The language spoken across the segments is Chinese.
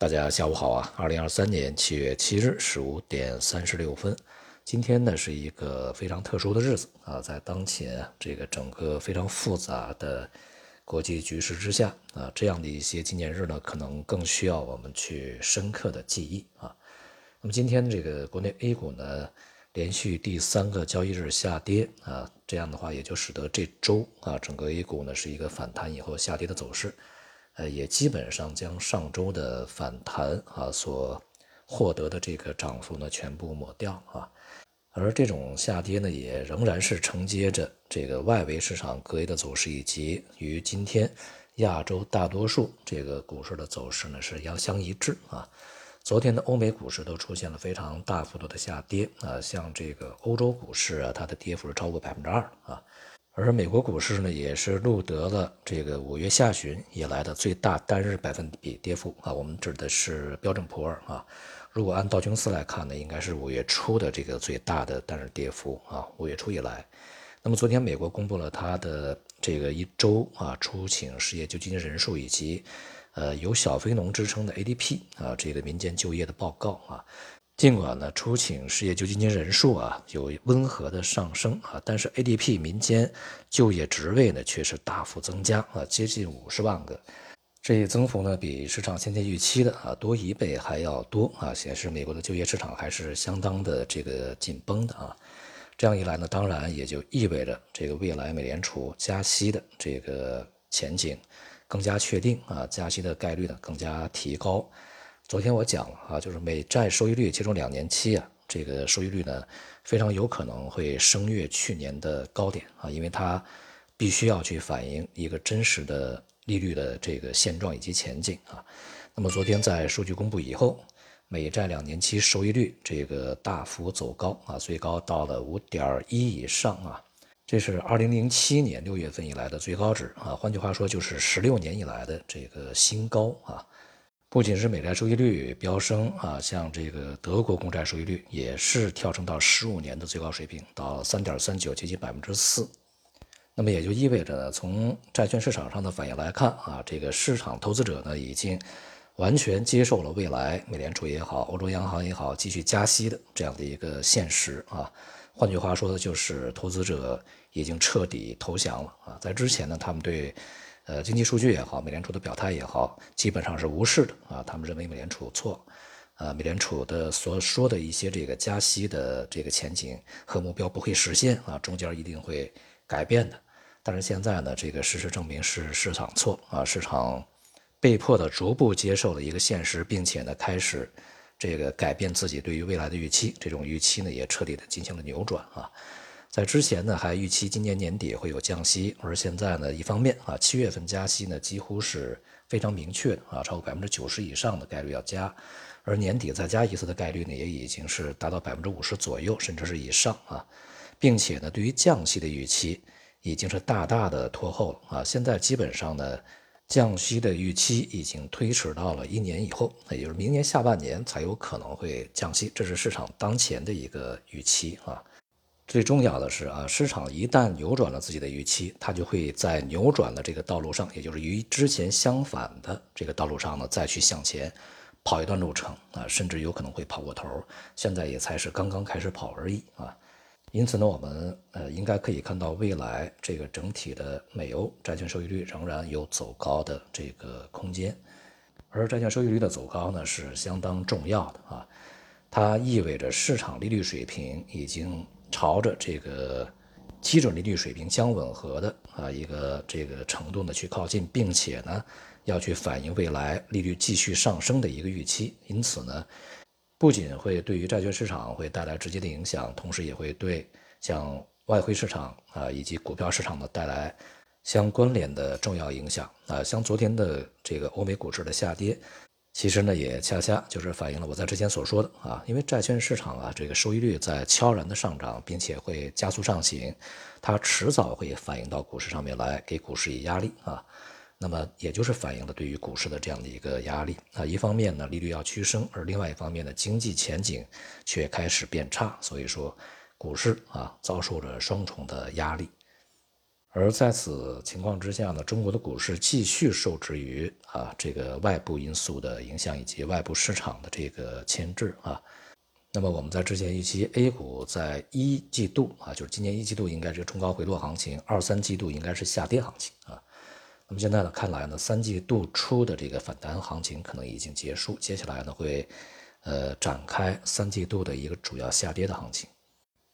大家下午好啊！二零二三年七月七日十五点三十六分，今天呢是一个非常特殊的日子啊，在当前这个整个非常复杂的国际局势之下啊，这样的一些纪念日呢，可能更需要我们去深刻的记忆啊。那么今天这个国内 A 股呢，连续第三个交易日下跌啊，这样的话也就使得这周啊，整个 A 股呢是一个反弹以后下跌的走势。呃，也基本上将上周的反弹啊所获得的这个涨幅呢全部抹掉啊，而这种下跌呢也仍然是承接着这个外围市场隔夜的走势，以及与今天亚洲大多数这个股市的走势呢是遥相一致啊。昨天的欧美股市都出现了非常大幅度的下跌啊，像这个欧洲股市啊，它的跌幅是超过百分之二啊。而美国股市呢，也是录得了这个五月下旬以来的最大单日百分比跌幅啊。我们指的是标准普尔啊。如果按道琼斯来看呢，应该是五月初的这个最大的单日跌幅啊。五月初以来，那么昨天美国公布了它的这个一周啊出请失业救济金人数以及呃有小非农支撑的 ADP 啊这个民间就业的报告啊。尽管呢，出请失业救济金人数啊有温和的上升啊，但是 ADP 民间就业职位呢却是大幅增加啊，接近五十万个，这一增幅呢比市场先前预期的啊多一倍还要多啊，显示美国的就业市场还是相当的这个紧绷的啊。这样一来呢，当然也就意味着这个未来美联储加息的这个前景更加确定啊，加息的概率呢更加提高。昨天我讲了啊，就是美债收益率，其中两年期啊，这个收益率呢，非常有可能会升越去年的高点啊，因为它必须要去反映一个真实的利率的这个现状以及前景啊。那么昨天在数据公布以后，美债两年期收益率这个大幅走高啊，最高到了五点一以上啊，这是二零零七年六月份以来的最高值啊，换句话说就是十六年以来的这个新高啊。不仅是美债收益率飙升啊，像这个德国公债收益率也是跳升到十五年的最高水平，到三点三九，接近百分之四。那么也就意味着，呢，从债券市场上的反应来看啊，这个市场投资者呢已经完全接受了未来美联储也好，欧洲央行也好继续加息的这样的一个现实啊。换句话说的就是，投资者已经彻底投降了啊。在之前呢，他们对呃，经济数据也好，美联储的表态也好，基本上是无视的啊。他们认为美联储错，呃，美联储的所说的一些这个加息的这个前景和目标不会实现啊，中间一定会改变的。但是现在呢，这个事实证明是市场错啊，市场被迫的逐步接受了一个现实，并且呢，开始这个改变自己对于未来的预期，这种预期呢，也彻底的进行了扭转啊。在之前呢，还预期今年年底会有降息，而现在呢，一方面啊，七月份加息呢，几乎是非常明确啊，超过百分之九十以上的概率要加，而年底再加一次的概率呢，也已经是达到百分之五十左右，甚至是以上啊，并且呢，对于降息的预期已经是大大的拖后了啊，现在基本上呢，降息的预期已经推迟到了一年以后，也就是明年下半年才有可能会降息，这是市场当前的一个预期啊。最重要的是啊，市场一旦扭转了自己的预期，它就会在扭转的这个道路上，也就是与之前相反的这个道路上呢，再去向前跑一段路程啊，甚至有可能会跑过头。现在也才是刚刚开始跑而已啊。因此呢，我们呃应该可以看到，未来这个整体的美欧债券收益率仍然有走高的这个空间，而债券收益率的走高呢，是相当重要的啊，它意味着市场利率水平已经。朝着这个基准利率水平相吻合的啊一个这个程度呢去靠近，并且呢要去反映未来利率继续上升的一个预期，因此呢不仅会对于债券市场会带来直接的影响，同时也会对像外汇市场啊以及股票市场呢带来相关联的重要影响啊，像昨天的这个欧美股市的下跌。其实呢，也恰恰就是反映了我在之前所说的啊，因为债券市场啊，这个收益率在悄然的上涨，并且会加速上行，它迟早会反映到股市上面来，给股市以压力啊。那么也就是反映了对于股市的这样的一个压力啊。一方面呢，利率要趋升，而另外一方面呢，经济前景却开始变差，所以说股市啊遭受着双重的压力。而在此情况之下呢，中国的股市继续受制于啊这个外部因素的影响以及外部市场的这个牵制啊。那么我们在之前预期 A 股在一季度啊，就是今年一季度应该是冲高回落行情，二三季度应该是下跌行情啊。那么现在呢，看来呢，三季度初的这个反弹行情可能已经结束，接下来呢会呃展开三季度的一个主要下跌的行情。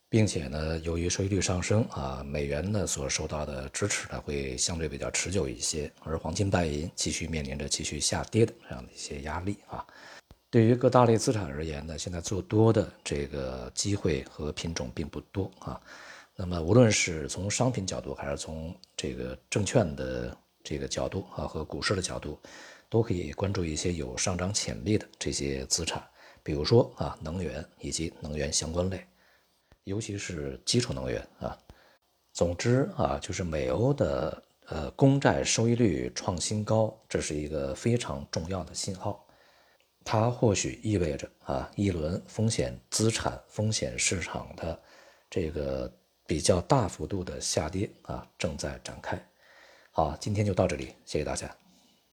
并且呢，由于收益率上升啊，美元呢所受到的支持呢会相对比较持久一些，而黄金、白银继续面临着继续下跌的这样的一些压力啊。对于各大类资产而言呢，现在做多的这个机会和品种并不多啊。那么无论是从商品角度，还是从这个证券的这个角度啊，和股市的角度，都可以关注一些有上涨潜力的这些资产，比如说啊，能源以及能源相关类。尤其是基础能源啊，总之啊，就是美欧的呃公债收益率创新高，这是一个非常重要的信号，它或许意味着啊一轮风险资产、风险市场的这个比较大幅度的下跌啊正在展开。好，今天就到这里，谢谢大家。